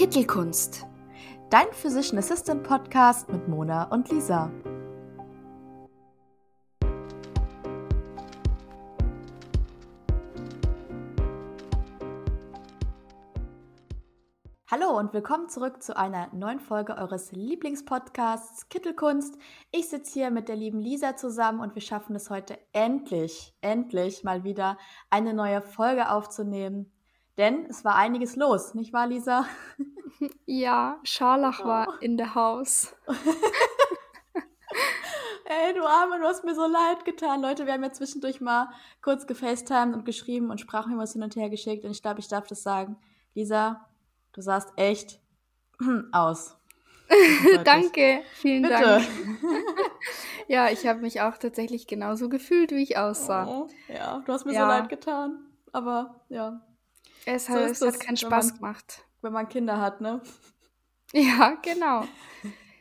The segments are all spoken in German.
Kittelkunst. Dein Physician Assistant Podcast mit Mona und Lisa. Hallo und willkommen zurück zu einer neuen Folge eures Lieblingspodcasts Kittelkunst. Ich sitze hier mit der lieben Lisa zusammen und wir schaffen es heute endlich, endlich mal wieder eine neue Folge aufzunehmen. Denn es war einiges los, nicht wahr, Lisa? Ja, Scharlach war oh. in der Haus. Ey, du Arme, du hast mir so leid getan. Leute, wir haben ja zwischendurch mal kurz gefacetimed und geschrieben und Sprachmemos hin und her geschickt. Und ich glaube, ich darf das sagen. Lisa, Du sahst echt aus. Danke, vielen Bitte. Dank. ja, ich habe mich auch tatsächlich genauso gefühlt, wie ich aussah. Oh, ja, du hast mir ja. so leid getan. Aber ja. Es, so hat, es hat keinen Spaß man, gemacht. Wenn man Kinder hat, ne? Ja, genau.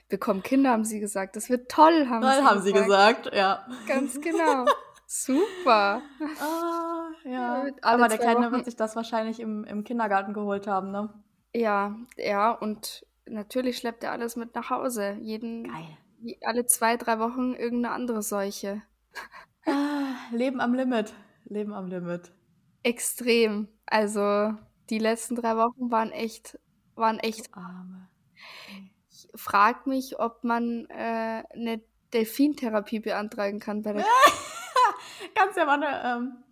Bekommen Kinder, haben sie gesagt. Das wird toll, haben toll, sie haben gesagt. sie gesagt, ja. Ganz genau. Super. Ah, ja. Aber der Kleine Wochen. wird sich das wahrscheinlich im, im Kindergarten geholt haben, ne? Ja, ja, und natürlich schleppt er alles mit nach Hause. Jeden, Geil. alle zwei, drei Wochen irgendeine andere Seuche. Ah, Leben am Limit. Leben am Limit. Extrem. Also die letzten drei Wochen waren echt, waren echt. Arme. Ich frage mich, ob man äh, eine Delfintherapie beantragen kann bei der. Kannst ja mal eine ähm,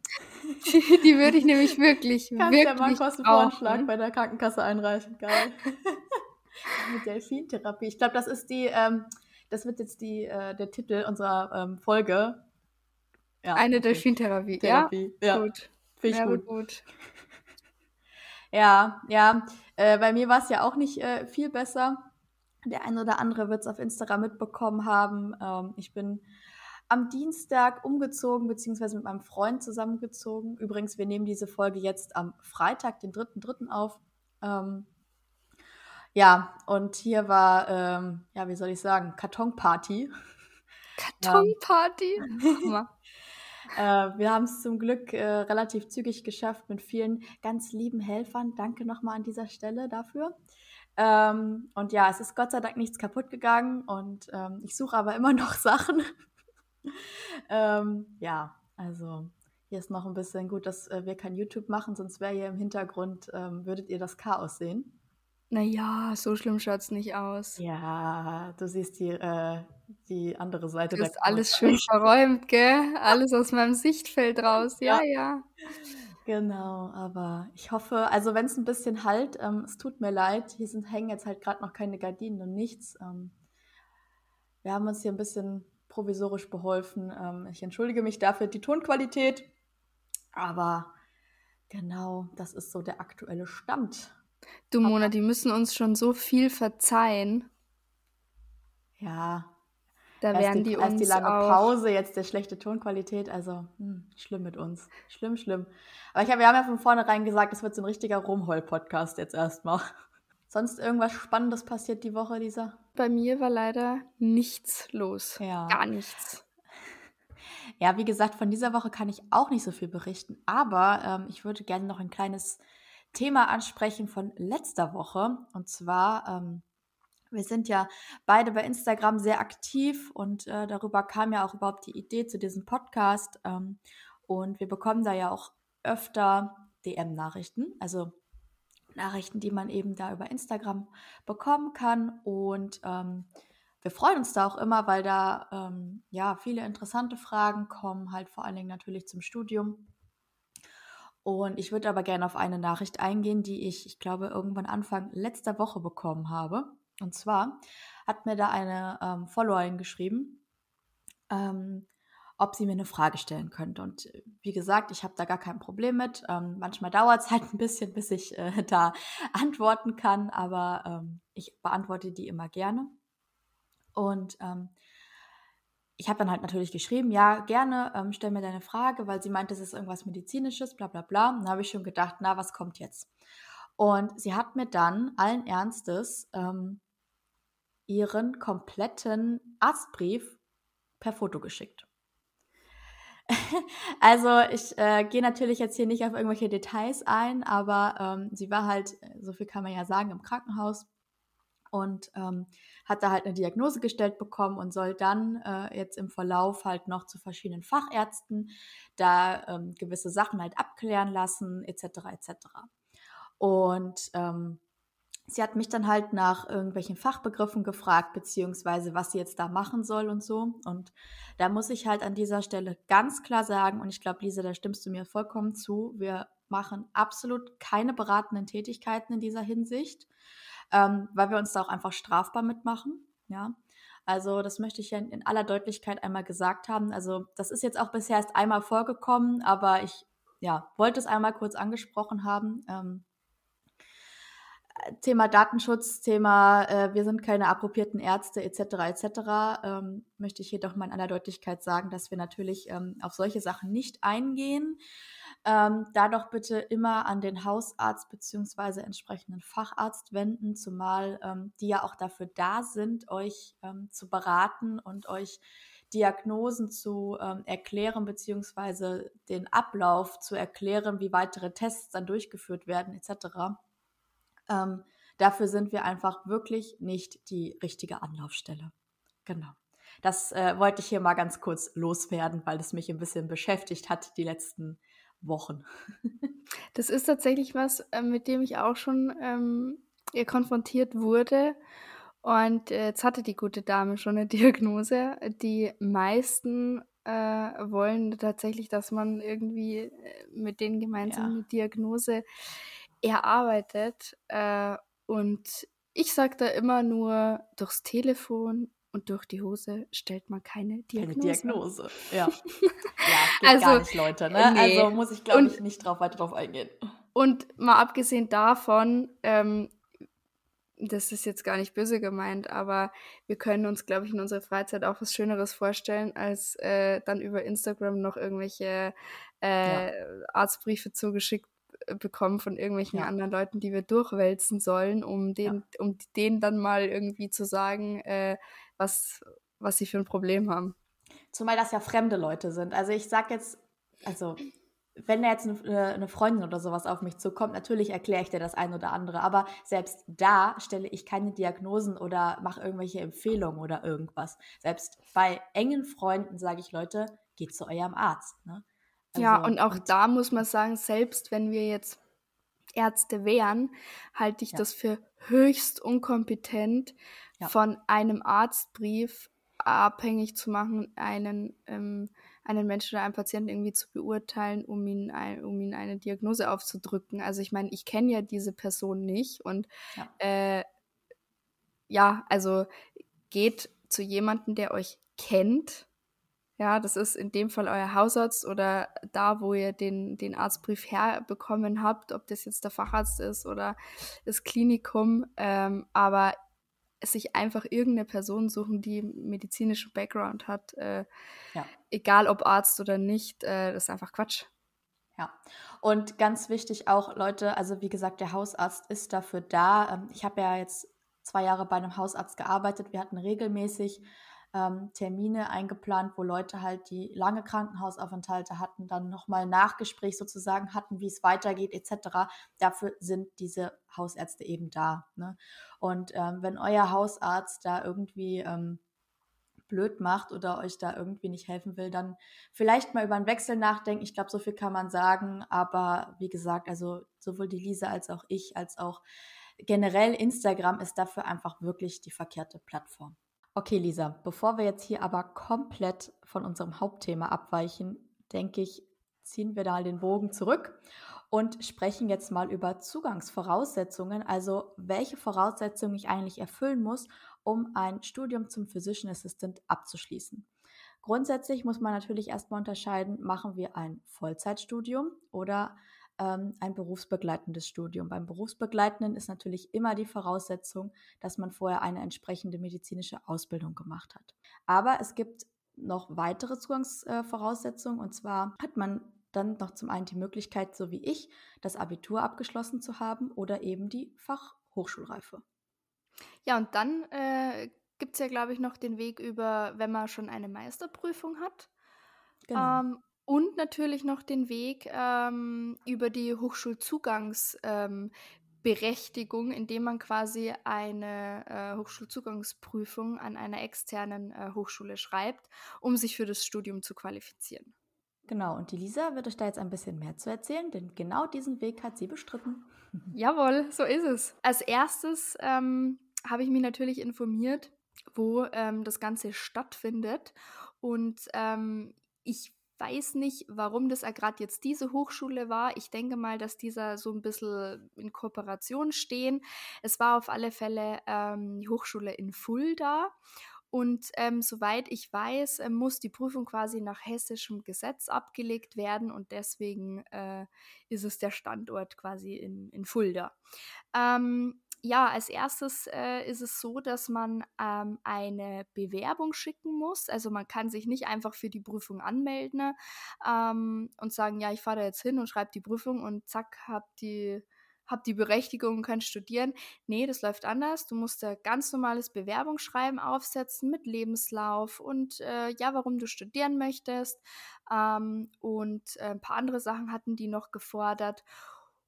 die, die würde ich nämlich wirklich, Kannst wirklich ja mal einen Kostenvoranschlag bei der Krankenkasse einreichen. Geil. Mit Delfintherapie. Ich glaube, das ist die, ähm, das wird jetzt die, äh, der Titel unserer ähm, Folge. Ja, Eine okay. Delfintherapie. Therapie. Ja, ja. gut. Finde ich gut. gut. Ja, ja. Äh, bei mir war es ja auch nicht äh, viel besser. Der eine oder andere wird es auf Instagram mitbekommen haben. Ähm, ich bin am Dienstag umgezogen, beziehungsweise mit meinem Freund zusammengezogen. Übrigens, wir nehmen diese Folge jetzt am Freitag, den 3.3. auf. Ähm, ja, und hier war, ähm, ja, wie soll ich sagen, Kartonparty. Kartonparty? Ähm, äh, wir haben es zum Glück äh, relativ zügig geschafft mit vielen ganz lieben Helfern. Danke nochmal an dieser Stelle dafür. Ähm, und ja, es ist Gott sei Dank nichts kaputt gegangen und ähm, ich suche aber immer noch Sachen. ähm, ja, also hier ist noch ein bisschen gut, dass äh, wir kein YouTube machen, sonst wäre hier im Hintergrund, ähm, würdet ihr das Chaos sehen. Naja, so schlimm schaut es nicht aus. Ja, du siehst die, äh, die andere Seite. Das ist alles schön verräumt, gell? Alles aus meinem Sichtfeld raus. Ja, ja. ja. Genau, aber ich hoffe, also wenn es ein bisschen halt, ähm, es tut mir leid, hier sind, hängen jetzt halt gerade noch keine Gardinen und nichts. Ähm, wir haben uns hier ein bisschen provisorisch beholfen. Ähm, ich entschuldige mich dafür, die Tonqualität. Aber genau, das ist so der aktuelle Stand. Du, Mona, aber, die müssen uns schon so viel verzeihen. Ja. Da werden die, die erst uns die lange auch Pause, jetzt der schlechte Tonqualität. Also, hm, schlimm mit uns. Schlimm, schlimm. Aber ich hab, wir haben ja von vornherein gesagt, es wird so ein richtiger Rumheul-Podcast jetzt erstmal. Sonst irgendwas Spannendes passiert die Woche, Lisa? Bei mir war leider nichts los. Ja. Gar nichts. Ja, wie gesagt, von dieser Woche kann ich auch nicht so viel berichten, aber ähm, ich würde gerne noch ein kleines Thema ansprechen von letzter Woche. Und zwar, ähm, wir sind ja beide bei Instagram sehr aktiv und äh, darüber kam ja auch überhaupt die Idee zu diesem Podcast. Ähm, und wir bekommen da ja auch öfter DM-Nachrichten. Also Nachrichten, die man eben da über Instagram bekommen kann. Und ähm, wir freuen uns da auch immer, weil da ähm, ja viele interessante Fragen kommen, halt vor allen Dingen natürlich zum Studium. Und ich würde aber gerne auf eine Nachricht eingehen, die ich, ich glaube, irgendwann Anfang letzter Woche bekommen habe. Und zwar hat mir da eine ähm, Followerin geschrieben, ähm, ob sie mir eine Frage stellen könnte. Und äh, wie gesagt, ich habe da gar kein Problem mit. Ähm, manchmal dauert es halt ein bisschen, bis ich äh, da antworten kann, aber ähm, ich beantworte die immer gerne. Und ähm, ich habe dann halt natürlich geschrieben, ja, gerne, ähm, stell mir deine Frage, weil sie meinte, es ist irgendwas Medizinisches, bla bla bla. Und dann habe ich schon gedacht, na, was kommt jetzt? Und sie hat mir dann allen Ernstes ähm, ihren kompletten Arztbrief per Foto geschickt. also ich äh, gehe natürlich jetzt hier nicht auf irgendwelche Details ein, aber ähm, sie war halt, so viel kann man ja sagen, im Krankenhaus und ähm, hat da halt eine Diagnose gestellt bekommen und soll dann äh, jetzt im Verlauf halt noch zu verschiedenen Fachärzten da ähm, gewisse Sachen halt abklären lassen, etc. etc. Und ähm, sie hat mich dann halt nach irgendwelchen Fachbegriffen gefragt, beziehungsweise was sie jetzt da machen soll und so. Und da muss ich halt an dieser Stelle ganz klar sagen, und ich glaube, Lisa, da stimmst du mir vollkommen zu, wir machen absolut keine beratenden Tätigkeiten in dieser Hinsicht, ähm, weil wir uns da auch einfach strafbar mitmachen. Ja. Also das möchte ich ja in aller Deutlichkeit einmal gesagt haben. Also das ist jetzt auch bisher erst einmal vorgekommen, aber ich ja, wollte es einmal kurz angesprochen haben. Ähm, Thema Datenschutz, Thema äh, wir sind keine approbierten Ärzte etc. etc. Ähm, möchte ich jedoch mal in aller Deutlichkeit sagen, dass wir natürlich ähm, auf solche Sachen nicht eingehen. Ähm, da doch bitte immer an den Hausarzt bzw. entsprechenden Facharzt wenden, zumal ähm, die ja auch dafür da sind, euch ähm, zu beraten und euch Diagnosen zu ähm, erklären bzw. den Ablauf zu erklären, wie weitere Tests dann durchgeführt werden etc. Ähm, dafür sind wir einfach wirklich nicht die richtige Anlaufstelle. Genau. Das äh, wollte ich hier mal ganz kurz loswerden, weil es mich ein bisschen beschäftigt hat die letzten Wochen. das ist tatsächlich was, äh, mit dem ich auch schon ähm, konfrontiert wurde. Und äh, jetzt hatte die gute Dame schon eine Diagnose. Die meisten äh, wollen tatsächlich, dass man irgendwie äh, mit denen gemeinsam ja. eine Diagnose erarbeitet. Äh, und ich sage da immer nur, durchs Telefon und durch die Hose stellt man keine Diagnose. Keine Diagnose, ja. ja, also, gar nicht, Leute. Ne? Nee. Also muss ich, glaube ich, nicht drauf, weiter drauf eingehen. Und mal abgesehen davon, ähm, das ist jetzt gar nicht böse gemeint, aber wir können uns, glaube ich, in unserer Freizeit auch was Schöneres vorstellen, als äh, dann über Instagram noch irgendwelche äh, ja. Arztbriefe zugeschickt bekommen von irgendwelchen ja. anderen Leuten, die wir durchwälzen sollen, um den, ja. um denen dann mal irgendwie zu sagen, äh, was, was sie für ein Problem haben. Zumal das ja fremde Leute sind. Also ich sag jetzt, also wenn da jetzt eine, eine Freundin oder sowas auf mich zukommt, natürlich erkläre ich dir das ein oder andere, aber selbst da stelle ich keine Diagnosen oder mache irgendwelche Empfehlungen oder irgendwas. Selbst bei engen Freunden sage ich, Leute, geht zu eurem Arzt. Ne? Also, ja, und auch und da muss man sagen, selbst wenn wir jetzt Ärzte wären, halte ich ja. das für höchst unkompetent, ja. von einem Arztbrief abhängig zu machen, einen, ähm, einen Menschen oder einen Patienten irgendwie zu beurteilen, um ihn, ein, um ihn eine Diagnose aufzudrücken. Also ich meine, ich kenne ja diese Person nicht und ja. Äh, ja, also geht zu jemandem, der euch kennt ja, das ist in dem Fall euer Hausarzt oder da, wo ihr den, den Arztbrief herbekommen habt, ob das jetzt der Facharzt ist oder das Klinikum. Ähm, aber sich einfach irgendeine Person suchen, die medizinischen Background hat, äh, ja. egal ob Arzt oder nicht, äh, das ist einfach Quatsch. Ja, und ganz wichtig auch, Leute, also wie gesagt, der Hausarzt ist dafür da. Ähm, ich habe ja jetzt zwei Jahre bei einem Hausarzt gearbeitet. Wir hatten regelmäßig ähm, Termine eingeplant, wo Leute halt, die lange Krankenhausaufenthalte hatten, dann nochmal Nachgespräch sozusagen hatten, wie es weitergeht etc. Dafür sind diese Hausärzte eben da. Ne? Und ähm, wenn euer Hausarzt da irgendwie ähm, blöd macht oder euch da irgendwie nicht helfen will, dann vielleicht mal über einen Wechsel nachdenken. Ich glaube, so viel kann man sagen. Aber wie gesagt, also sowohl die Lisa als auch ich, als auch generell Instagram ist dafür einfach wirklich die verkehrte Plattform. Okay, Lisa, bevor wir jetzt hier aber komplett von unserem Hauptthema abweichen, denke ich, ziehen wir da den Bogen zurück und sprechen jetzt mal über Zugangsvoraussetzungen, also welche Voraussetzungen ich eigentlich erfüllen muss, um ein Studium zum Physician Assistant abzuschließen. Grundsätzlich muss man natürlich erstmal unterscheiden, machen wir ein Vollzeitstudium oder ähm, ein berufsbegleitendes Studium. Beim berufsbegleitenden ist natürlich immer die Voraussetzung, dass man vorher eine entsprechende medizinische Ausbildung gemacht hat. Aber es gibt noch weitere Zugangsvoraussetzungen und zwar hat man dann noch zum einen die Möglichkeit, so wie ich, das Abitur abgeschlossen zu haben oder eben die Fachhochschulreife. Ja, und dann äh, gibt es ja, glaube ich, noch den Weg über, wenn man schon eine Meisterprüfung hat. Genau. Ähm, und natürlich noch den Weg ähm, über die Hochschulzugangsberechtigung, ähm, indem man quasi eine äh, Hochschulzugangsprüfung an einer externen äh, Hochschule schreibt, um sich für das Studium zu qualifizieren. Genau, und die Lisa wird euch da jetzt ein bisschen mehr zu erzählen, denn genau diesen Weg hat sie bestritten. Jawohl, so ist es. Als erstes ähm, habe ich mich natürlich informiert, wo ähm, das Ganze stattfindet. Und ähm, ich weiß nicht, warum das gerade jetzt diese Hochschule war. Ich denke mal, dass dieser so ein bisschen in Kooperation stehen. Es war auf alle Fälle ähm, die Hochschule in Fulda. Und ähm, soweit ich weiß, äh, muss die Prüfung quasi nach hessischem Gesetz abgelegt werden und deswegen äh, ist es der Standort quasi in, in Fulda. Ähm, ja, als erstes äh, ist es so, dass man ähm, eine Bewerbung schicken muss. Also man kann sich nicht einfach für die Prüfung anmelden ähm, und sagen, ja, ich fahre da jetzt hin und schreibe die Prüfung und zack, hab die, hab die Berechtigung und kann studieren. Nee, das läuft anders. Du musst da ganz normales Bewerbungsschreiben aufsetzen mit Lebenslauf und äh, ja, warum du studieren möchtest. Ähm, und äh, ein paar andere Sachen hatten die noch gefordert.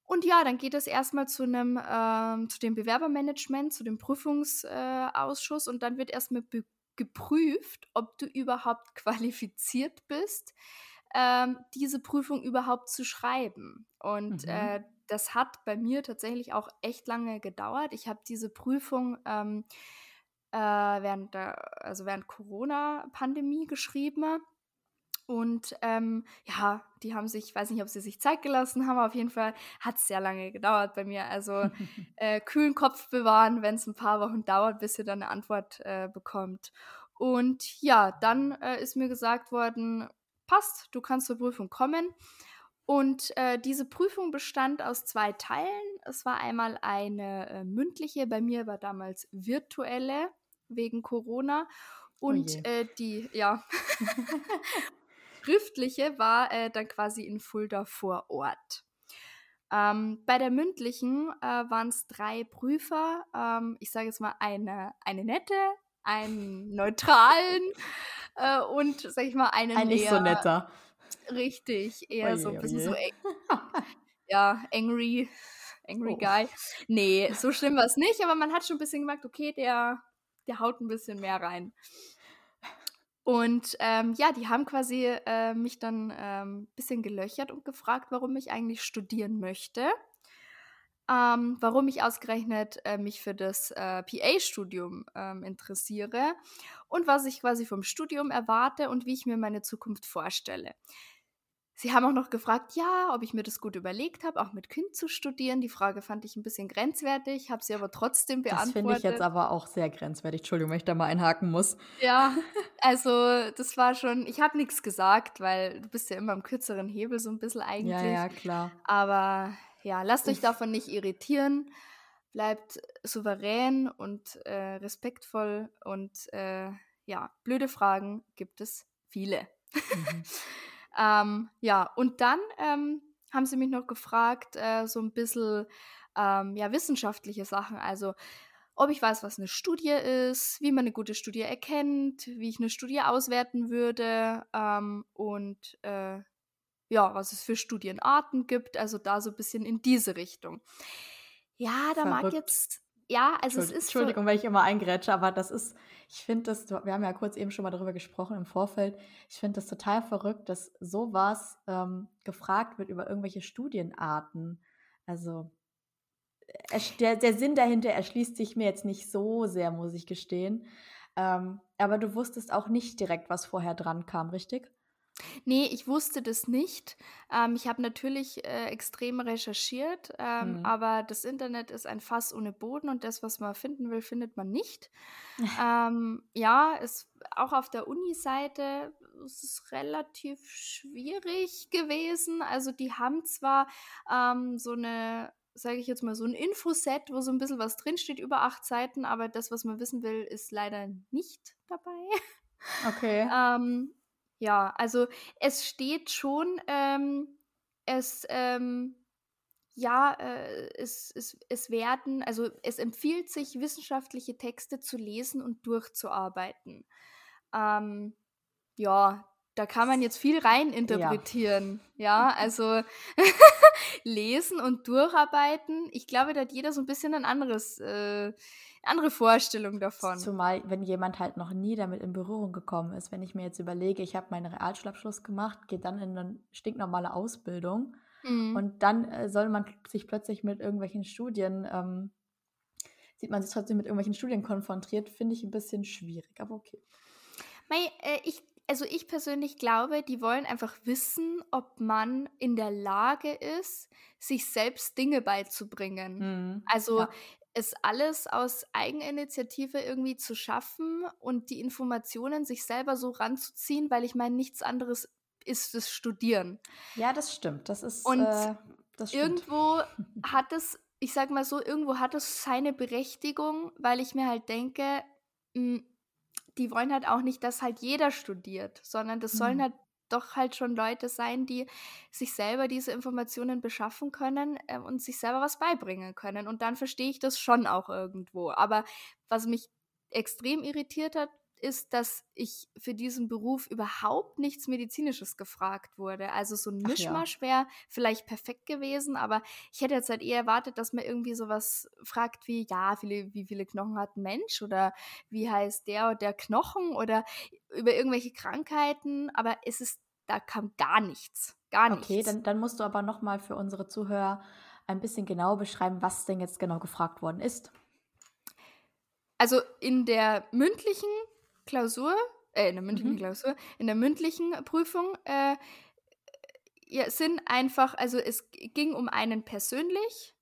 Und ja, dann geht es erstmal zu einem, ähm, zu dem Bewerbermanagement, zu dem Prüfungsausschuss äh, und dann wird erstmal geprüft, ob du überhaupt qualifiziert bist, ähm, diese Prüfung überhaupt zu schreiben. Und mhm. äh, das hat bei mir tatsächlich auch echt lange gedauert. Ich habe diese Prüfung ähm, äh, während der, also während Corona-Pandemie geschrieben und ähm, ja, die haben sich, ich weiß nicht, ob sie sich Zeit gelassen haben, aber auf jeden Fall hat es sehr lange gedauert bei mir. Also äh, kühlen Kopf bewahren, wenn es ein paar Wochen dauert, bis ihr dann eine Antwort äh, bekommt. Und ja, dann äh, ist mir gesagt worden, passt, du kannst zur Prüfung kommen. Und äh, diese Prüfung bestand aus zwei Teilen. Es war einmal eine äh, mündliche, bei mir war damals virtuelle wegen Corona. Oh Und oh äh, die, ja. schriftliche war äh, dann quasi in Fulda vor Ort. Ähm, bei der mündlichen äh, waren es drei Prüfer. Ähm, ich sage jetzt mal eine, eine nette, einen neutralen äh, und, sag ich mal, einen Ein nicht eher, so netter. Richtig, eher oje, so ein bisschen oje. so ja, angry, angry oh. guy. Nee, so schlimm war es nicht, aber man hat schon ein bisschen gemerkt, okay, der, der haut ein bisschen mehr rein. Und ähm, ja, die haben quasi äh, mich dann ein ähm, bisschen gelöchert und gefragt, warum ich eigentlich studieren möchte. Ähm, warum ich ausgerechnet äh, mich für das äh, PA-Studium ähm, interessiere und was ich quasi vom Studium erwarte und wie ich mir meine Zukunft vorstelle. Sie haben auch noch gefragt, ja, ob ich mir das gut überlegt habe, auch mit Kind zu studieren. Die Frage fand ich ein bisschen grenzwertig, habe sie aber trotzdem beantwortet. Das finde ich jetzt aber auch sehr grenzwertig. Entschuldigung, wenn ich da mal einhaken muss. Ja, also das war schon, ich habe nichts gesagt, weil du bist ja immer am kürzeren Hebel so ein bisschen eigentlich. Ja, ja, klar. Aber ja, lasst euch davon nicht irritieren. Bleibt souverän und äh, respektvoll und äh, ja, blöde Fragen gibt es viele. Mhm. Ähm, ja, und dann ähm, haben sie mich noch gefragt, äh, so ein bisschen ähm, ja, wissenschaftliche Sachen. Also, ob ich weiß, was eine Studie ist, wie man eine gute Studie erkennt, wie ich eine Studie auswerten würde ähm, und äh, ja, was es für Studienarten gibt. Also, da so ein bisschen in diese Richtung. Ja, da Verrückt. mag jetzt ja, also es ist. Entschuldigung, wenn ich immer eingrätsche, aber das ist, ich finde das, wir haben ja kurz eben schon mal darüber gesprochen im Vorfeld, ich finde das total verrückt, dass sowas ähm, gefragt wird über irgendwelche Studienarten. Also der, der Sinn dahinter erschließt sich mir jetzt nicht so sehr, muss ich gestehen. Ähm, aber du wusstest auch nicht direkt, was vorher dran kam, richtig? Nee, ich wusste das nicht. Ähm, ich habe natürlich äh, extrem recherchiert, ähm, Mhm. aber das Internet ist ein Fass ohne Boden und das, was man finden will, findet man nicht. Ähm, ja, es, auch auf der Uni-Seite ist es relativ schwierig gewesen. Also die haben zwar ähm, so eine, sage ich jetzt mal, so ein Infoset, wo so ein bisschen was drinsteht, über acht Seiten, aber das, was man wissen will, ist leider nicht dabei. Okay. Ähm, ja, also es steht schon, ähm, es, ähm, ja, äh, es, es, es werden, also es empfiehlt sich, wissenschaftliche Texte zu lesen und durchzuarbeiten. Ähm, ja, da kann man jetzt viel rein interpretieren. Ja, ja also lesen und durcharbeiten. Ich glaube, da hat jeder so ein bisschen ein anderes, äh, andere Vorstellung davon. Zumal, wenn jemand halt noch nie damit in Berührung gekommen ist. Wenn ich mir jetzt überlege, ich habe meinen Realschulabschluss gemacht, gehe dann in eine stinknormale Ausbildung mhm. und dann äh, soll man sich plötzlich mit irgendwelchen Studien ähm, sieht man sich trotzdem mit irgendwelchen Studien konfrontiert, finde ich ein bisschen schwierig, aber okay. Mei, äh, ich, also ich persönlich glaube, die wollen einfach wissen, ob man in der Lage ist, sich selbst Dinge beizubringen. Mhm, also ja. es alles aus Eigeninitiative irgendwie zu schaffen und die Informationen sich selber so ranzuziehen, weil ich meine, nichts anderes ist das Studieren. Ja, das stimmt. Das ist und äh, das irgendwo hat es, ich sag mal so, irgendwo hat es seine Berechtigung, weil ich mir halt denke, mh, hm, die wollen halt auch nicht, dass halt jeder studiert, sondern das mhm. sollen halt doch halt schon Leute sein, die sich selber diese Informationen beschaffen können äh, und sich selber was beibringen können. Und dann verstehe ich das schon auch irgendwo. Aber was mich extrem irritiert hat, ist, dass ich für diesen Beruf überhaupt nichts Medizinisches gefragt wurde. Also so ein Mischmasch ja. wäre vielleicht perfekt gewesen, aber ich hätte jetzt halt eher erwartet, dass man irgendwie sowas fragt wie, ja, viele, wie viele Knochen hat ein Mensch oder wie heißt der oder der Knochen oder über irgendwelche Krankheiten, aber es ist, da kam gar nichts. Gar nichts. Okay, dann, dann musst du aber nochmal für unsere Zuhörer ein bisschen genau beschreiben, was denn jetzt genau gefragt worden ist. Also in der mündlichen Klausur, äh, in der mündlichen mhm. Klausur, in der mündlichen Prüfung, äh, ja, sind einfach, also es ging um einen persönlich,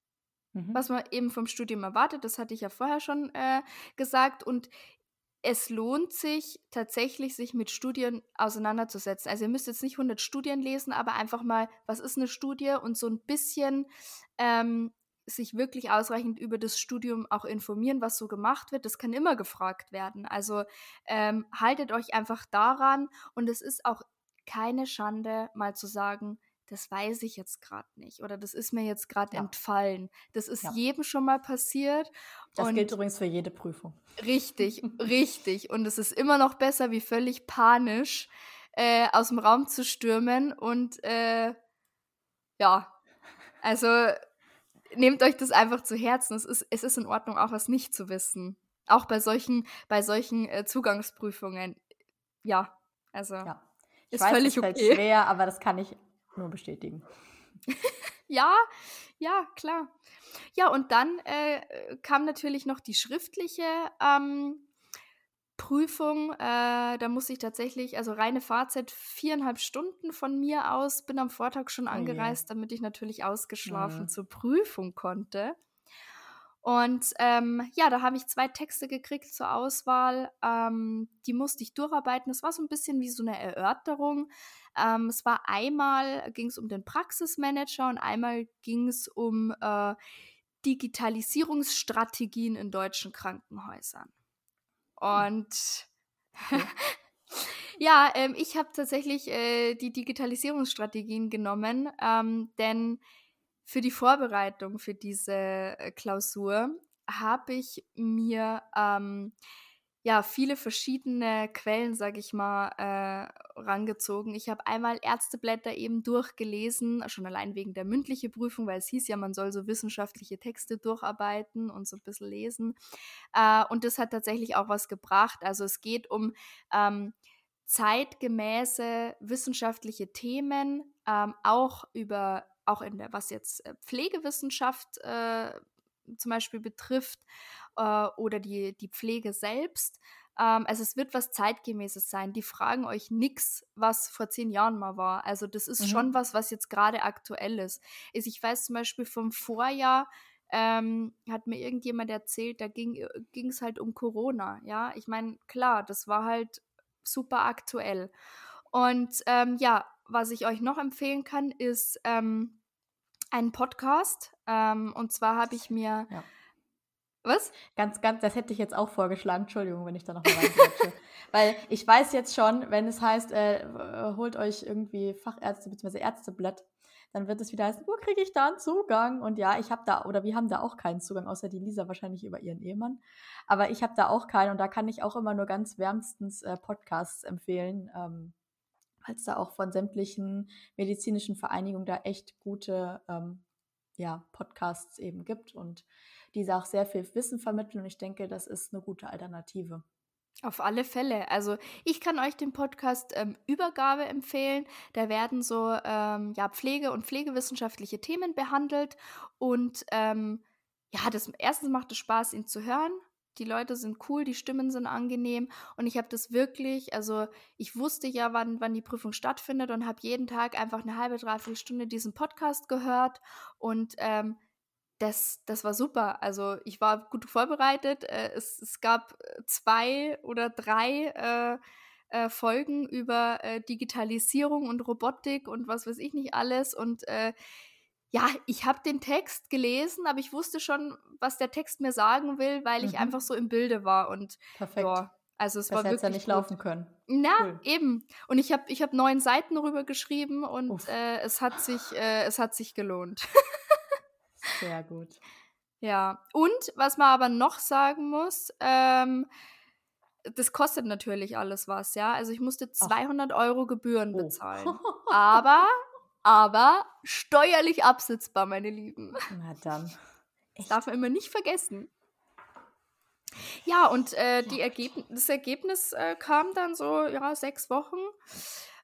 mhm. was man eben vom Studium erwartet, das hatte ich ja vorher schon äh, gesagt, und es lohnt sich tatsächlich, sich mit Studien auseinanderzusetzen. Also ihr müsst jetzt nicht 100 Studien lesen, aber einfach mal, was ist eine Studie und so ein bisschen ähm, sich wirklich ausreichend über das Studium auch informieren, was so gemacht wird. Das kann immer gefragt werden. Also ähm, haltet euch einfach daran und es ist auch keine Schande, mal zu sagen, das weiß ich jetzt gerade nicht oder das ist mir jetzt gerade ja. entfallen. Das ist ja. jedem schon mal passiert. Das gilt übrigens für jede Prüfung. Richtig, richtig. Und es ist immer noch besser, wie völlig panisch äh, aus dem Raum zu stürmen und äh, ja, also nehmt euch das einfach zu Herzen. Es ist, es ist in Ordnung, auch was nicht zu wissen. Auch bei solchen, bei solchen äh, Zugangsprüfungen. Ja, also ja. Ist weiß, völlig es okay. schwer, aber das kann ich nur bestätigen. ja, ja, klar. Ja, und dann äh, kam natürlich noch die schriftliche ähm, Prüfung, äh, da muss ich tatsächlich, also reine Fahrzeit, viereinhalb Stunden von mir aus, bin am Vortag schon oh angereist, damit ich natürlich ausgeschlafen ja. zur Prüfung konnte. Und ähm, ja, da habe ich zwei Texte gekriegt zur Auswahl. Ähm, die musste ich durcharbeiten. Das war so ein bisschen wie so eine Erörterung. Ähm, es war einmal, ging es um den Praxismanager und einmal ging es um äh, Digitalisierungsstrategien in deutschen Krankenhäusern. Und ja, ähm, ich habe tatsächlich äh, die Digitalisierungsstrategien genommen, ähm, denn für die Vorbereitung für diese äh, Klausur habe ich mir ähm, ja, viele verschiedene Quellen, sage ich mal, äh, rangezogen. Ich habe einmal Ärzteblätter eben durchgelesen, schon allein wegen der mündlichen Prüfung, weil es hieß ja, man soll so wissenschaftliche Texte durcharbeiten und so ein bisschen lesen. Äh, und das hat tatsächlich auch was gebracht. Also es geht um ähm, zeitgemäße wissenschaftliche Themen, ähm, auch über, auch in der, was jetzt äh, Pflegewissenschaft äh, zum Beispiel betrifft äh, oder die, die Pflege selbst. Ähm, also es wird was zeitgemäßes sein. Die fragen euch nichts, was vor zehn Jahren mal war. Also das ist mhm. schon was, was jetzt gerade aktuell ist. Ich weiß zum Beispiel vom Vorjahr, ähm, hat mir irgendjemand erzählt, da ging es halt um Corona. Ja, ich meine, klar, das war halt super aktuell. Und ähm, ja, was ich euch noch empfehlen kann, ist ähm, ein Podcast. Ähm, und zwar habe ich mir ja. Was? Ganz, ganz, das hätte ich jetzt auch vorgeschlagen. Entschuldigung, wenn ich da noch mal reinquatsche. Weil ich weiß jetzt schon, wenn es heißt, äh, holt euch irgendwie Fachärzte bzw. Ärzteblatt, dann wird es wieder heißen, wo kriege ich da einen Zugang? Und ja, ich habe da, oder wir haben da auch keinen Zugang, außer die Lisa wahrscheinlich über ihren Ehemann. Aber ich habe da auch keinen und da kann ich auch immer nur ganz wärmstens äh, Podcasts empfehlen. Ähm, weil es da auch von sämtlichen medizinischen Vereinigungen da echt gute ähm, ja, Podcasts eben gibt und die auch sehr viel Wissen vermitteln. Und ich denke, das ist eine gute Alternative. Auf alle Fälle. Also ich kann euch den Podcast ähm, Übergabe empfehlen. Da werden so ähm, ja, Pflege- und pflegewissenschaftliche Themen behandelt. Und ähm, ja, das erstens macht es Spaß, ihn zu hören. Die Leute sind cool, die Stimmen sind angenehm. Und ich habe das wirklich, also ich wusste ja, wann, wann die Prüfung stattfindet und habe jeden Tag einfach eine halbe, dreiviertel Stunde diesen Podcast gehört. Und ähm, das, das war super. Also ich war gut vorbereitet. Äh, es, es gab äh, zwei oder drei äh, äh, Folgen über äh, Digitalisierung und Robotik und was weiß ich nicht alles. Und äh, ja, ich habe den Text gelesen, aber ich wusste schon, was der Text mir sagen will, weil ich mhm. einfach so im Bilde war. Und Perfekt. Ja, also es das war wirklich ja nicht gut. laufen können. Na, cool. eben. Und ich habe ich hab neun Seiten rüber geschrieben und es hat sich es hat sich gelohnt. Sehr gut. Ja, und was man aber noch sagen muss, ähm, das kostet natürlich alles was, ja. Also ich musste 200 Ach. Euro Gebühren oh. bezahlen. Aber, aber steuerlich absetzbar, meine Lieben. Na dann. Das darf man immer nicht vergessen. Ja, und äh, die Ergeb das Ergebnis äh, kam dann so, ja, sechs Wochen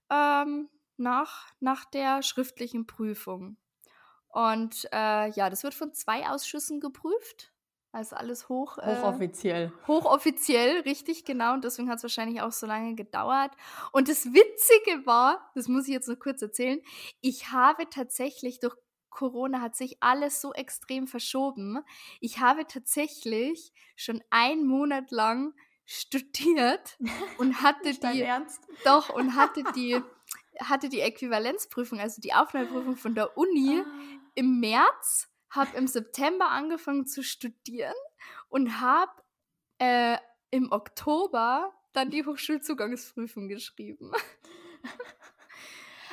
ähm, nach, nach der schriftlichen Prüfung. Und äh, ja, das wird von zwei Ausschüssen geprüft. Also alles hoch. Äh, hochoffiziell. Hochoffiziell, richtig, genau. Und deswegen hat es wahrscheinlich auch so lange gedauert. Und das Witzige war, das muss ich jetzt noch kurz erzählen, ich habe tatsächlich durch Corona hat sich alles so extrem verschoben. Ich habe tatsächlich schon einen Monat lang studiert und hatte die Ernst? doch und hatte die hatte die Äquivalenzprüfung, also die Aufnahmeprüfung von der Uni ah im März, habe im September angefangen zu studieren und habe äh, im Oktober dann die Hochschulzugangsprüfung geschrieben.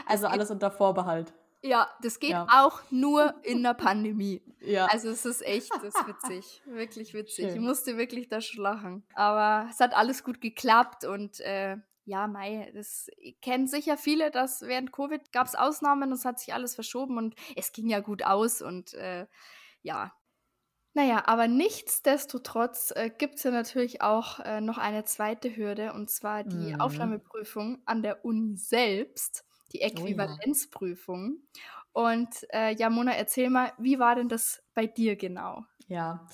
Also alles unter Vorbehalt. Ja, das geht ja. auch nur in der Pandemie. Ja. Also es ist echt, das ist witzig. Wirklich witzig. Schön. Ich musste wirklich da schon lachen. Aber es hat alles gut geklappt und äh, ja, Mai, das kennen sicher viele, dass während Covid gab es Ausnahmen, es hat sich alles verschoben und es ging ja gut aus und äh, ja. Naja, aber nichtsdestotrotz äh, gibt es ja natürlich auch äh, noch eine zweite Hürde und zwar die mhm. Aufnahmeprüfung an der Uni selbst, die Äquivalenzprüfung. Oh ja. Und äh, ja, Mona, erzähl mal, wie war denn das bei dir genau? Ja,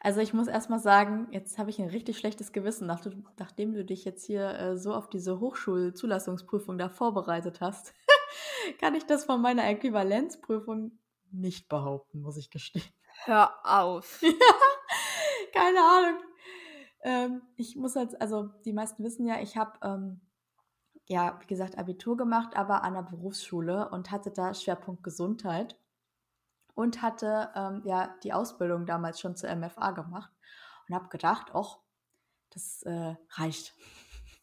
also ich muss erstmal sagen, jetzt habe ich ein richtig schlechtes Gewissen, nach, nachdem du dich jetzt hier äh, so auf diese Hochschulzulassungsprüfung da vorbereitet hast. kann ich das von meiner Äquivalenzprüfung nicht behaupten, muss ich gestehen. Hör auf. Keine Ahnung. Ähm, ich muss jetzt, also die meisten wissen ja, ich habe ähm, ja, wie gesagt, Abitur gemacht, aber an der Berufsschule und hatte da Schwerpunkt Gesundheit und hatte ähm, ja die Ausbildung damals schon zur MFA gemacht und habe gedacht, ach, das äh, reicht.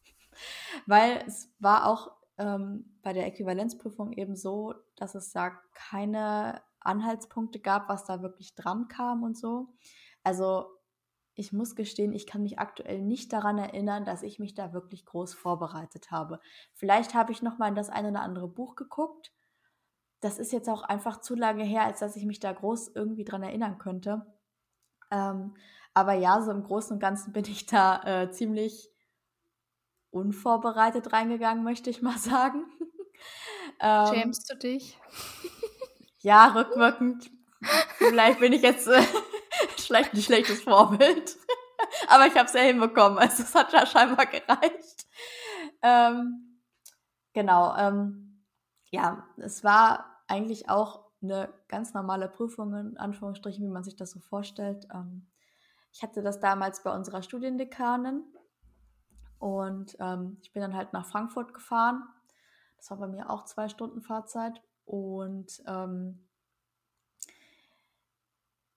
Weil es war auch ähm, bei der Äquivalenzprüfung eben so, dass es da keine Anhaltspunkte gab, was da wirklich dran kam und so. Also ich muss gestehen, ich kann mich aktuell nicht daran erinnern, dass ich mich da wirklich groß vorbereitet habe. Vielleicht habe ich noch mal in das eine oder andere Buch geguckt, das ist jetzt auch einfach zu lange her, als dass ich mich da groß irgendwie dran erinnern könnte. Ähm, aber ja, so im Großen und Ganzen bin ich da äh, ziemlich unvorbereitet reingegangen, möchte ich mal sagen. ähm, Schämst du dich? ja, rückwirkend. Vielleicht bin ich jetzt äh, vielleicht ein schlechtes Vorbild. aber ich habe es ja hinbekommen. Also es hat ja scheinbar gereicht. Ähm, genau. Ähm, ja, es war eigentlich auch eine ganz normale Prüfung, in Anführungsstrichen, wie man sich das so vorstellt. Ähm, ich hatte das damals bei unserer Studiendekanin und ähm, ich bin dann halt nach Frankfurt gefahren. Das war bei mir auch zwei Stunden Fahrzeit und ähm,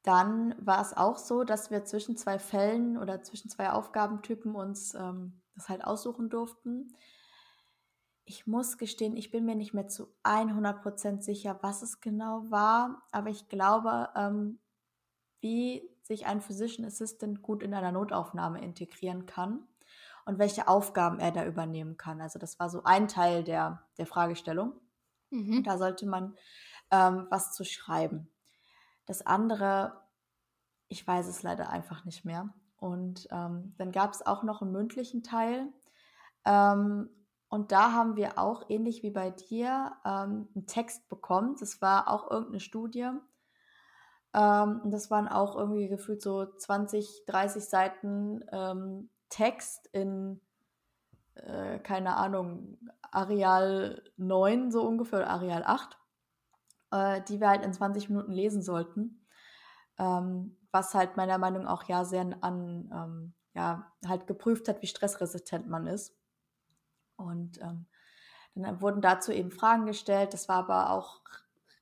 dann war es auch so, dass wir zwischen zwei Fällen oder zwischen zwei Aufgabentypen uns ähm, das halt aussuchen durften ich muss gestehen, ich bin mir nicht mehr zu 100% sicher, was es genau war, aber ich glaube, ähm, wie sich ein Physician Assistant gut in einer Notaufnahme integrieren kann. und welche Aufgaben er da übernehmen kann. Also das war so ein Teil der, der Fragestellung. Mhm. Da sollte man ähm, was zu schreiben. Das andere, ich weiß es leider einfach nicht mehr. Und ähm, dann gab es auch noch einen mündlichen Teil. Ähm, und da haben wir auch, ähnlich wie bei dir, ähm, einen Text bekommen. Das war auch irgendeine Studie. Ähm, und das waren auch irgendwie gefühlt so 20, 30 Seiten ähm, Text in, äh, keine Ahnung, Areal 9 so ungefähr Areal 8, äh, die wir halt in 20 Minuten lesen sollten. Ähm, was halt meiner Meinung nach auch ja sehr an, ähm, ja, halt geprüft hat, wie stressresistent man ist. Und ähm, dann wurden dazu eben Fragen gestellt. Das war aber auch,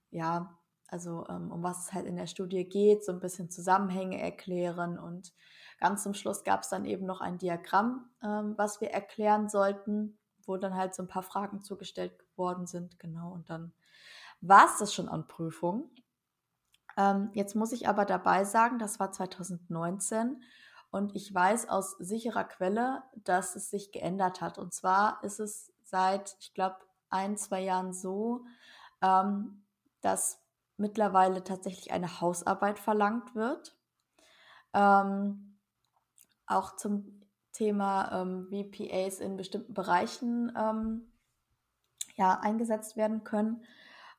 ja, also ähm, um was es halt in der Studie geht, so ein bisschen Zusammenhänge erklären. Und ganz zum Schluss gab es dann eben noch ein Diagramm, ähm, was wir erklären sollten, wo dann halt so ein paar Fragen zugestellt worden sind. Genau, und dann war es das schon an Prüfung. Ähm, jetzt muss ich aber dabei sagen, das war 2019 und ich weiß aus sicherer Quelle, dass es sich geändert hat. Und zwar ist es seit, ich glaube, ein, zwei Jahren so, ähm, dass mittlerweile tatsächlich eine Hausarbeit verlangt wird. Ähm, auch zum Thema, ähm, wie in bestimmten Bereichen ähm, ja, eingesetzt werden können,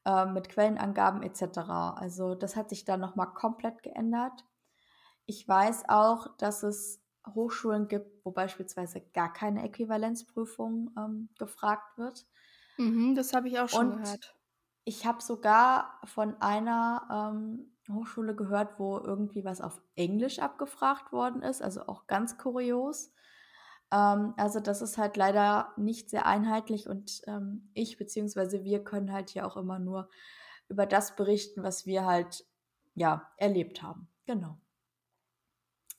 äh, mit Quellenangaben etc. Also das hat sich dann nochmal komplett geändert. Ich weiß auch, dass es Hochschulen gibt, wo beispielsweise gar keine Äquivalenzprüfung ähm, gefragt wird. Mhm, das habe ich auch schon Und gehört. ich habe sogar von einer ähm, Hochschule gehört, wo irgendwie was auf Englisch abgefragt worden ist, also auch ganz kurios. Ähm, also das ist halt leider nicht sehr einheitlich und ähm, ich bzw. wir können halt hier auch immer nur über das berichten, was wir halt ja erlebt haben. Genau.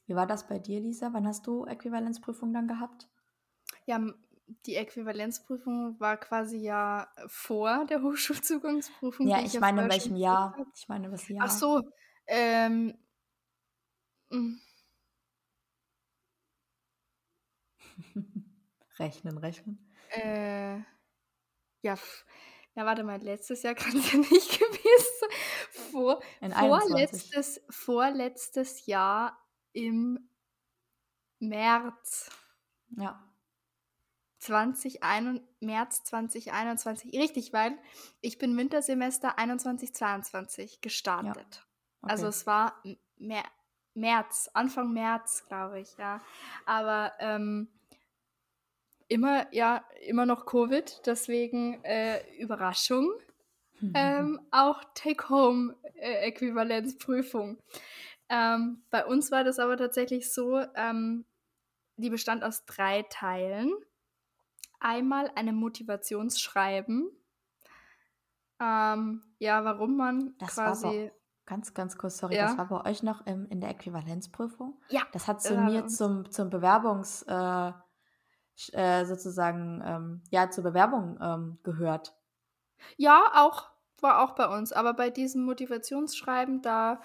Wie war das bei dir, Lisa? Wann hast du Äquivalenzprüfung dann gehabt? Ja, die Äquivalenzprüfung war quasi ja vor der Hochschulzugangsprüfung. Ja, ich meine, in welchem Jahr? Ich meine, was Jahr? Ach so, ähm, hm. rechnen, rechnen. Äh, ja, ja, warte mal, letztes Jahr kann es ja nicht gewesen sein. Vor, vorletztes, vorletztes Jahr im März. Ja. 20, März 2021. Richtig, weil ich bin Wintersemester 21-22 gestartet. Ja. Okay. Also es war Mer März, Anfang März, glaube ich, ja. Aber ähm, immer, ja, immer noch Covid, deswegen äh, Überraschung. ähm, auch Take-Home-Äquivalenzprüfung. Ähm, bei uns war das aber tatsächlich so, ähm, die bestand aus drei Teilen. Einmal eine Motivationsschreiben. Ähm, ja, warum man das quasi. Ganz, ganz kurz, sorry, Ja. das war bei euch noch im, in der Äquivalenzprüfung? Ja, Das hat zu mir zum, zum Bewerbungs, äh, äh, sozusagen, ähm, ja, zur Bewerbung ähm, gehört. Ja, auch, war auch bei uns. Aber bei diesem Motivationsschreiben, da,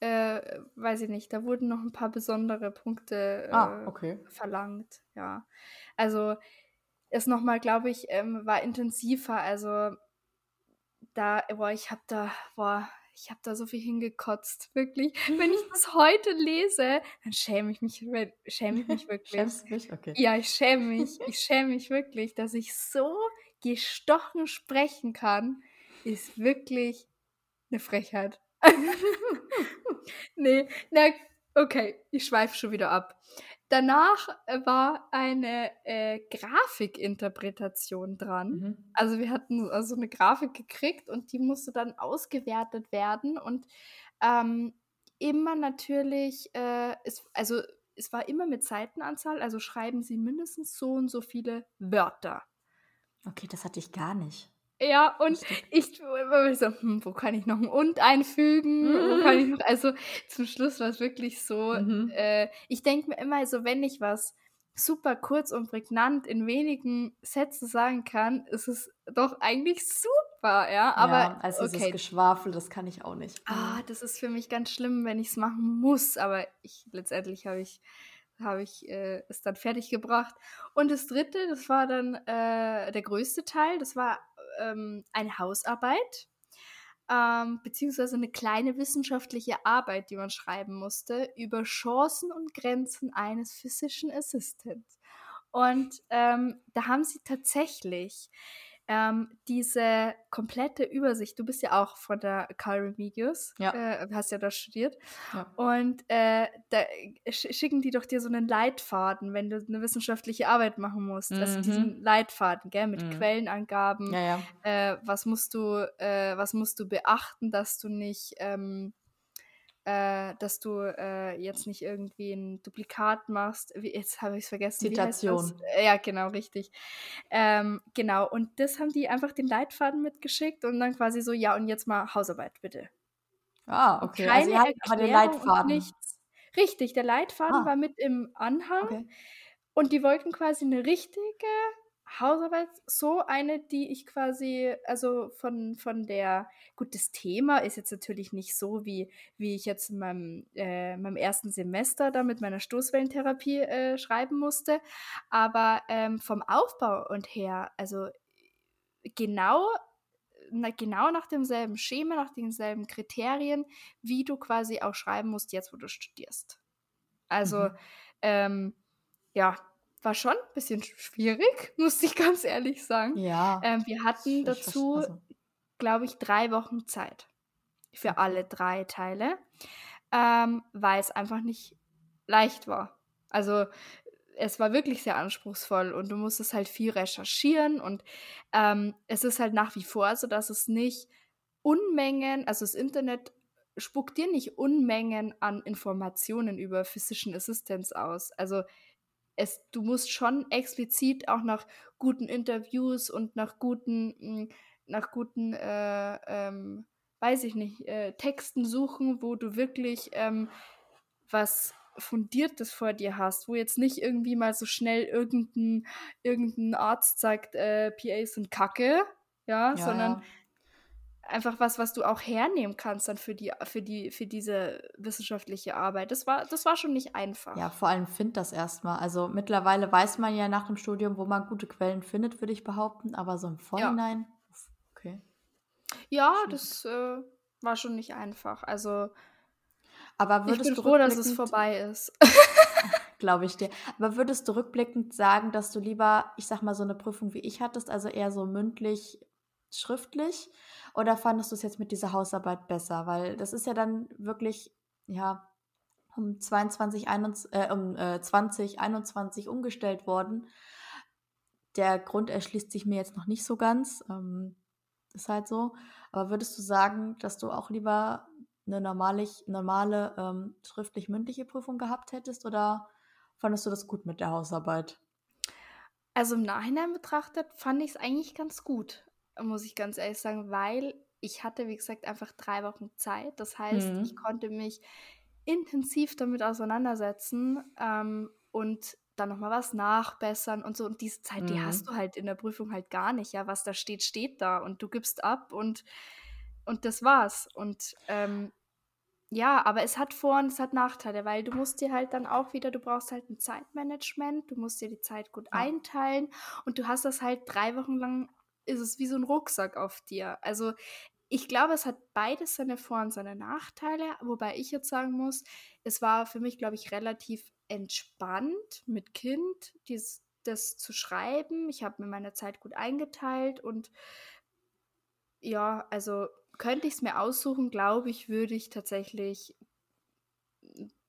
äh, weiß ich nicht, da wurden noch ein paar besondere Punkte Ah, äh, okay. verlangt. Ja. Also, es nochmal, glaube ich, ähm, war intensiver. Also, da, boah, ich habe da, boah, ich habe da so viel hingekotzt, wirklich. Wenn ich das heute lese, dann schäme ich mich, schäme ich mich wirklich. Schämst du dich? Okay. Ja, ich schäme mich. Ich schäme mich wirklich, dass ich so gestochen sprechen kann, ist wirklich eine Frechheit. nee, na, okay, ich schweife schon wieder ab. Danach äh, war eine äh, Grafikinterpretation dran. Mhm. Also wir hatten also eine Grafik gekriegt und die musste dann ausgewertet werden und ähm, immer natürlich, äh, es, also es war immer mit Seitenanzahl, also schreiben Sie mindestens so und so viele Wörter. Okay, das hatte ich gar nicht. Ja, und ich mir so, hm, wo kann ich noch ein und einfügen? Wo kann ich noch, also zum Schluss war es wirklich so, Mhm. äh, ich denke mir immer so, wenn ich was super kurz und prägnant in wenigen Sätzen sagen kann, ist es doch eigentlich super, ja. Aber ja, also dieses okay, Geschwafel, das kann ich auch nicht. ah, das ist für mich ganz schlimm, wenn ich es machen muss. Aber ich letztendlich habe ich habe ich äh, es dann fertig gebracht. Und das dritte, das war dann äh, der größte Teil, das war ähm, eine Hausarbeit, ähm, beziehungsweise eine kleine wissenschaftliche Arbeit, die man schreiben musste, über Chancen und Grenzen eines Physician Assistants. Und ähm, da haben sie tatsächlich ähm, diese komplette Übersicht, du bist ja auch von der Carl Remedios, ja. äh, hast ja da studiert, ja. und äh, da schicken die doch dir so einen Leitfaden, wenn du eine wissenschaftliche Arbeit machen musst. Mhm. Also diesen Leitfaden, gell, mit mhm. Quellenangaben. Ja, äh, was musst du, äh, was musst du beachten, dass du nicht ähm, äh, dass du äh, jetzt nicht irgendwie ein Duplikat machst. Wie, jetzt habe ich es vergessen. Zitation. Äh, ja, genau, richtig. Ähm, genau, und das haben die einfach den Leitfaden mitgeschickt und dann quasi so, ja, und jetzt mal Hausarbeit, bitte. Ah, okay. Keine also ihr habt aber den Leitfaden. Nichts. Richtig, der Leitfaden ah. war mit im Anhang. Okay. Und die wollten quasi eine richtige Hausarbeit so eine, die ich quasi, also von, von der, gut, das Thema ist jetzt natürlich nicht so, wie, wie ich jetzt in meinem, äh, meinem ersten Semester da mit meiner Stoßwellentherapie äh, schreiben musste, aber ähm, vom Aufbau und her, also genau, na, genau nach demselben Schema, nach denselben Kriterien, wie du quasi auch schreiben musst, jetzt wo du studierst. Also, mhm. ähm, ja, war schon ein bisschen schwierig, musste ich ganz ehrlich sagen. Ja. Ähm, wir hatten dazu, also. glaube ich, drei Wochen Zeit für alle drei Teile, ähm, weil es einfach nicht leicht war. Also es war wirklich sehr anspruchsvoll und du musstest halt viel recherchieren und ähm, es ist halt nach wie vor so, dass es nicht Unmengen, also das Internet spuckt dir nicht Unmengen an Informationen über Physician Assistance aus. Also es, du musst schon explizit auch nach guten Interviews und nach guten, hm, nach guten, äh, ähm, weiß ich nicht, äh, Texten suchen, wo du wirklich ähm, was Fundiertes vor dir hast, wo jetzt nicht irgendwie mal so schnell irgendein, irgendein Arzt sagt, äh, PAs sind Kacke, ja, ja sondern ja einfach was, was du auch hernehmen kannst dann für die, für die, für diese wissenschaftliche Arbeit. Das war, das war schon nicht einfach. Ja, vor allem find das erstmal. Also mittlerweile weiß man ja nach dem Studium, wo man gute Quellen findet, würde ich behaupten, aber so im Vorhinein, ja. okay. Ja, das äh, war schon nicht einfach. Also aber würdest ich bin froh, dass es vorbei ist. Glaube ich dir. Aber würdest du rückblickend sagen, dass du lieber, ich sag mal, so eine Prüfung wie ich hattest, also eher so mündlich, schriftlich? Oder fandest du es jetzt mit dieser Hausarbeit besser? Weil das ist ja dann wirklich, ja, um 22, 21, äh, um äh, 2021 umgestellt worden. Der Grund erschließt sich mir jetzt noch nicht so ganz. Ähm, ist halt so. Aber würdest du sagen, dass du auch lieber eine normalig, normale ähm, schriftlich-mündliche Prüfung gehabt hättest oder fandest du das gut mit der Hausarbeit? Also im Nachhinein betrachtet fand ich es eigentlich ganz gut muss ich ganz ehrlich sagen, weil ich hatte, wie gesagt, einfach drei Wochen Zeit. Das heißt, mhm. ich konnte mich intensiv damit auseinandersetzen ähm, und dann nochmal was nachbessern und so. Und diese Zeit, mhm. die hast du halt in der Prüfung halt gar nicht. Ja, was da steht, steht da und du gibst ab und, und das war's. Und ähm, ja, aber es hat Vor- und es hat Nachteile, weil du musst dir halt dann auch wieder, du brauchst halt ein Zeitmanagement, du musst dir die Zeit gut ja. einteilen und du hast das halt drei Wochen lang ist es wie so ein Rucksack auf dir. Also ich glaube, es hat beides seine Vor- und seine Nachteile, wobei ich jetzt sagen muss, es war für mich, glaube ich, relativ entspannt mit Kind, dies, das zu schreiben. Ich habe mir meine Zeit gut eingeteilt und ja, also könnte ich es mir aussuchen, glaube ich, würde ich tatsächlich,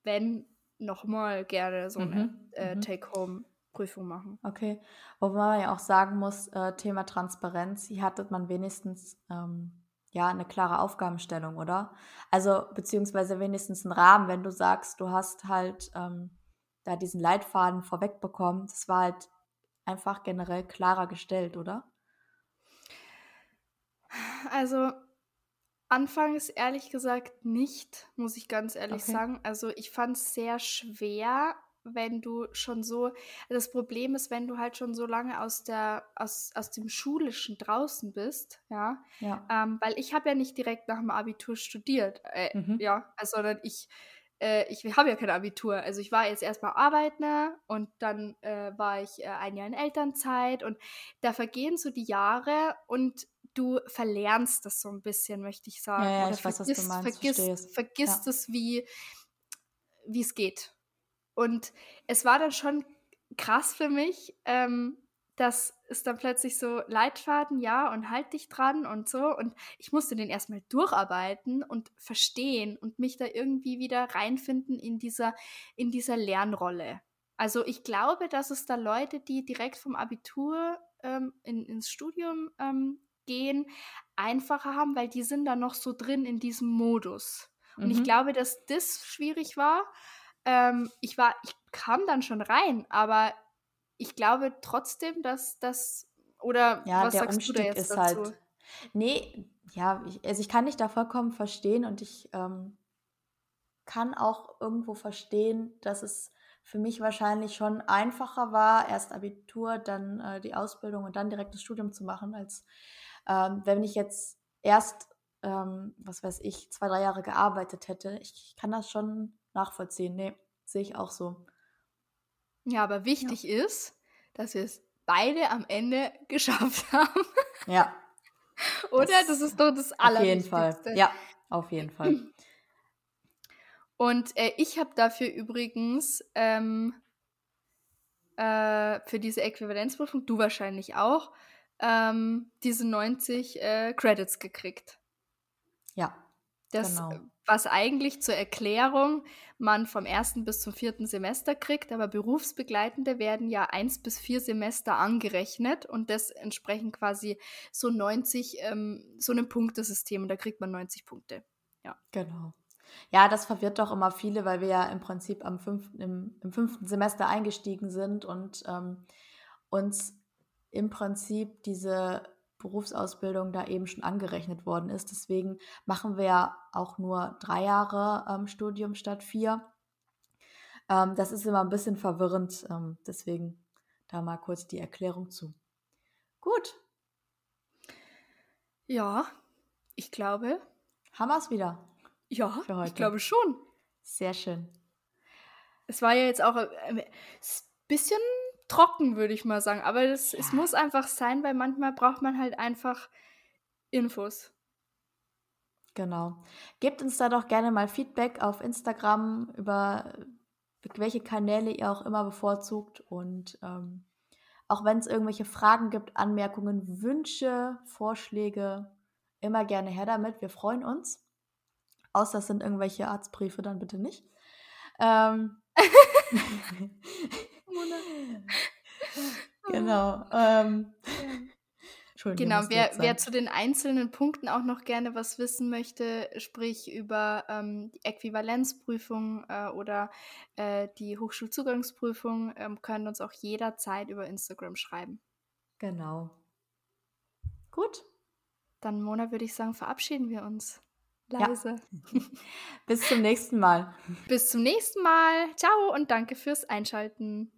wenn nochmal gerne so eine mhm. äh, mhm. Take-Home Prüfung machen. Okay. Wobei man ja auch sagen muss, äh, Thema Transparenz, hier hatte man wenigstens ähm, ja eine klare Aufgabenstellung, oder? Also beziehungsweise wenigstens einen Rahmen, wenn du sagst, du hast halt ähm, da diesen Leitfaden vorweg bekommen, das war halt einfach generell klarer gestellt, oder? Also anfangs ehrlich gesagt nicht, muss ich ganz ehrlich okay. sagen. Also ich fand es sehr schwer, wenn du schon so, das Problem ist, wenn du halt schon so lange aus der, aus, aus dem Schulischen draußen bist, ja, ja. Ähm, weil ich habe ja nicht direkt nach dem Abitur studiert, äh, mhm. ja, also, sondern ich äh, ich habe ja kein Abitur. Also ich war jetzt erstmal Arbeiter und dann äh, war ich äh, ein Jahr in Elternzeit und da vergehen so die Jahre und du verlernst das so ein bisschen, möchte ich sagen. Ja, ja, Oder ich weiß, was vergisst, du meinst, vergisst, vergisst Ja. es, wie wie es geht. Und es war dann schon krass für mich, ähm, dass es dann plötzlich so Leitfaden, ja, und halt dich dran und so. Und ich musste den erstmal durcharbeiten und verstehen und mich da irgendwie wieder reinfinden in dieser, in dieser Lernrolle. Also ich glaube, dass es da Leute, die direkt vom Abitur ähm, in, ins Studium ähm, gehen, einfacher haben, weil die sind da noch so drin in diesem Modus. Und ich Mhm. glaube, dass das schwierig war. Ähm, ich war, ich kam dann schon rein, aber ich glaube trotzdem, dass das oder Ja, was der sagst du da Umstieg jetzt ist dazu? halt. Nee, ja, ich, also ich kann dich da vollkommen verstehen und ich ähm, kann auch irgendwo verstehen, dass es für mich wahrscheinlich schon einfacher war, erst Abitur, dann äh, die Ausbildung und dann direkt das Studium zu machen, als ähm, wenn ich jetzt erst, ähm, was weiß ich, zwei, drei Jahre gearbeitet hätte. Ich, ich kann das schon nachvollziehen. Nee, sehe ich auch so. Ja, aber wichtig ist, dass wir es beide am Ende geschafft haben. Ja, Oder? Das- Das, ist doch das auf jeden Fall. Allerwichtigste. Ja, auf jeden Fall. Und äh, ich habe dafür übrigens ähm, äh, für diese Äquivalenzprüfung, du wahrscheinlich auch, ähm, diese 90 äh, Credits gekriegt. Ja, Das, Genau. Was eigentlich zur Erklärung man vom ersten bis zum vierten Semester kriegt, aber Berufsbegleitende werden ja eins bis vier Semester angerechnet und das entsprechen quasi so 90, ähm, so einem Punktesystem und da kriegt man 90 Punkte. Genau. Ja, das verwirrt doch immer viele, weil wir ja im Prinzip am fünften, im, im fünften Semester eingestiegen sind und ähm, uns im Prinzip diese Berufsausbildung da eben schon angerechnet worden ist. Deswegen machen wir ja auch nur drei Jahre ähm, Studium statt vier. Ähm, das ist immer ein bisschen verwirrend. Ähm, deswegen da mal kurz die Erklärung zu. Gut, Ja, ich glaube, haben wir es wieder. ja, ich glaube schon. Sehr schön. Es war ja jetzt auch äh, ein bisschen trocken, würde ich mal sagen. Aber das, es Ja. muss einfach sein, weil manchmal braucht man halt einfach Infos. Genau. Gebt uns da doch gerne mal Feedback auf Instagram über äh, welche Kanäle ihr auch immer bevorzugt. Und ähm, auch wenn es irgendwelche Fragen gibt, Anmerkungen, Wünsche, Vorschläge, immer gerne her damit. Wir freuen uns. Außer es sind irgendwelche Arztbriefe, dann bitte nicht. Ähm, genau. Ähm, Entschuldigung, Genau, wer, wer zu den einzelnen Punkten auch noch gerne was wissen möchte, sprich über ähm, die Äquivalenzprüfung äh, oder äh, die Hochschulzugangsprüfung, ähm, können uns auch jederzeit über Instagram schreiben. Genau. Gut. Dann, Mona, würde ich sagen, verabschieden wir uns. Ja. Leise. Bis zum nächsten Mal. Bis zum nächsten Mal. Ciao und danke fürs Einschalten.